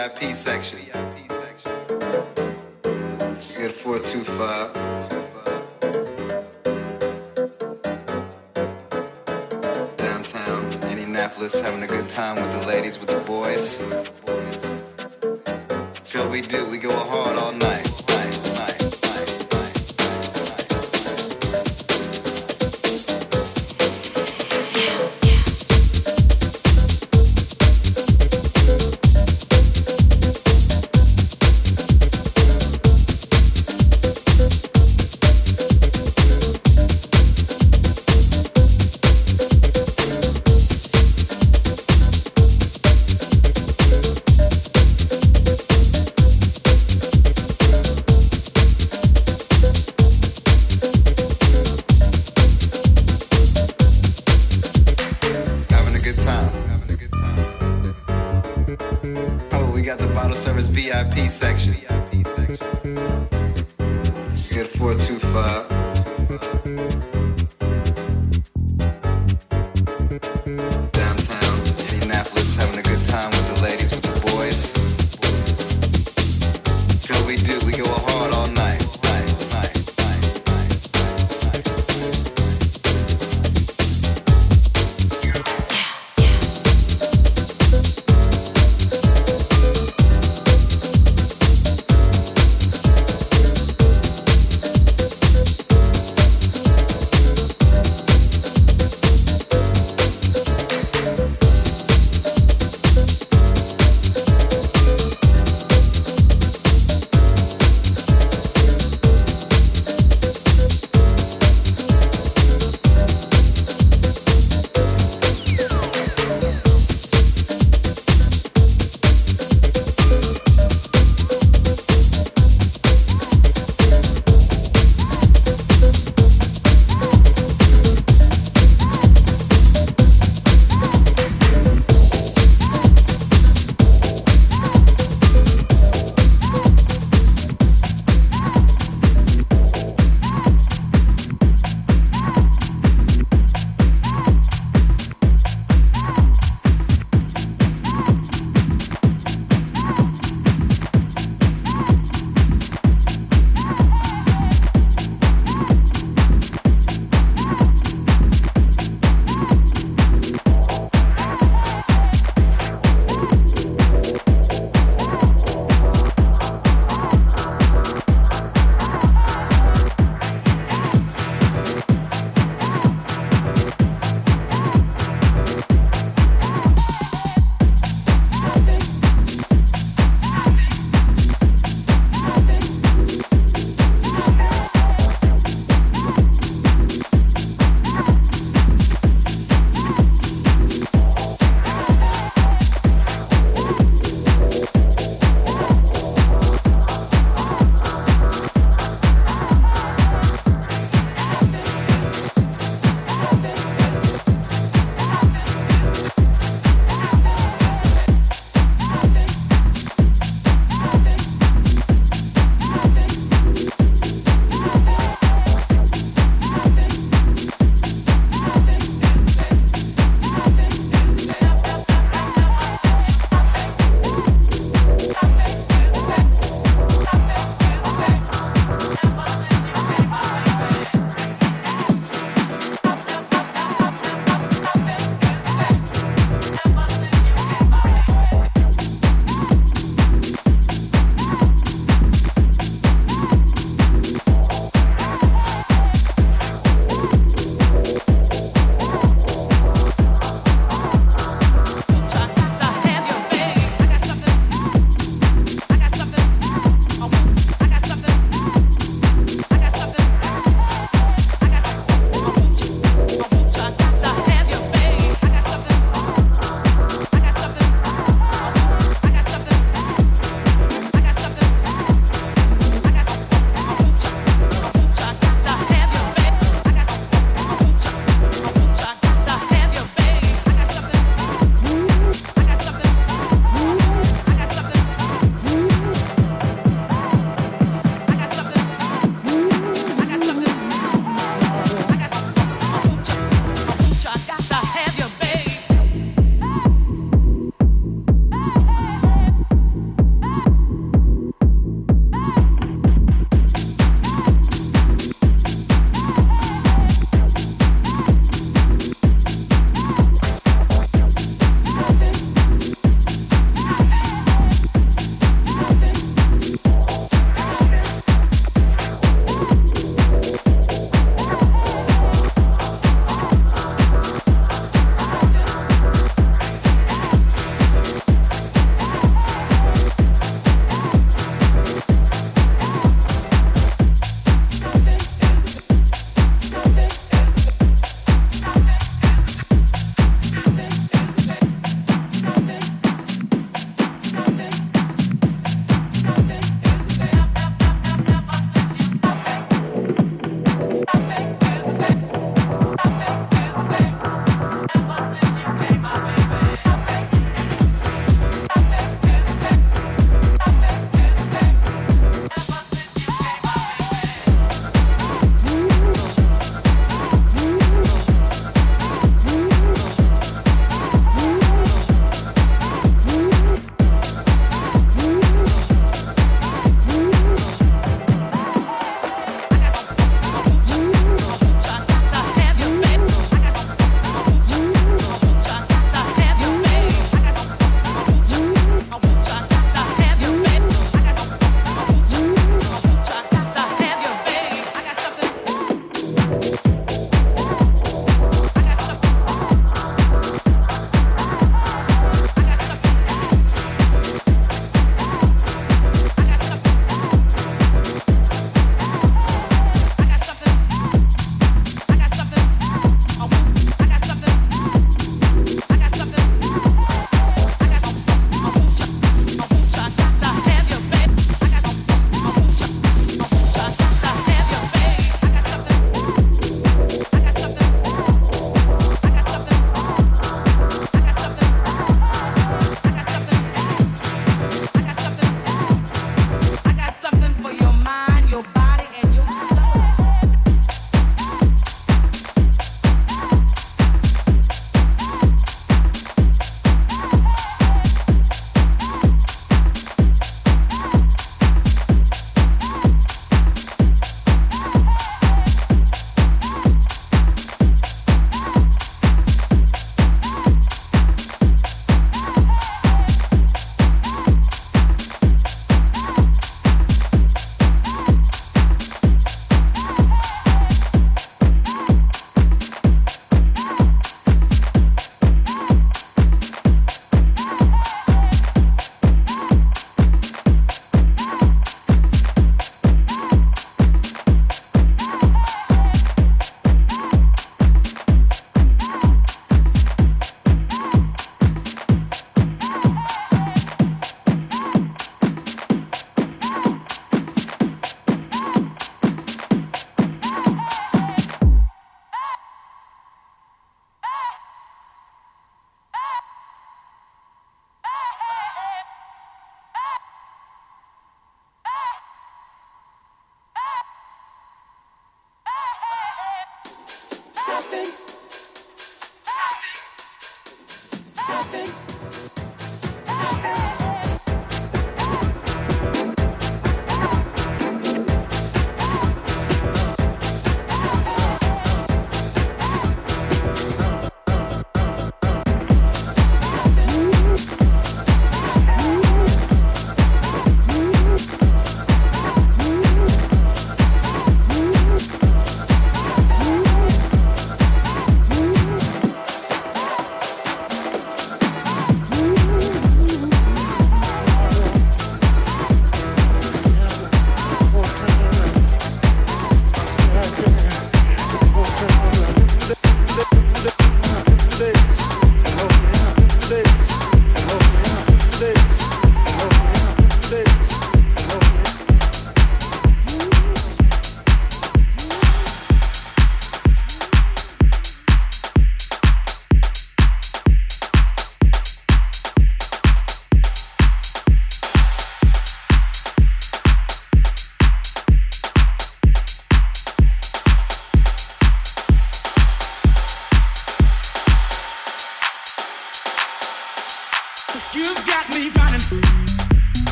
VIP section. Let's get 425. Downtown Indianapolis, having a good time with the ladies, with the boys.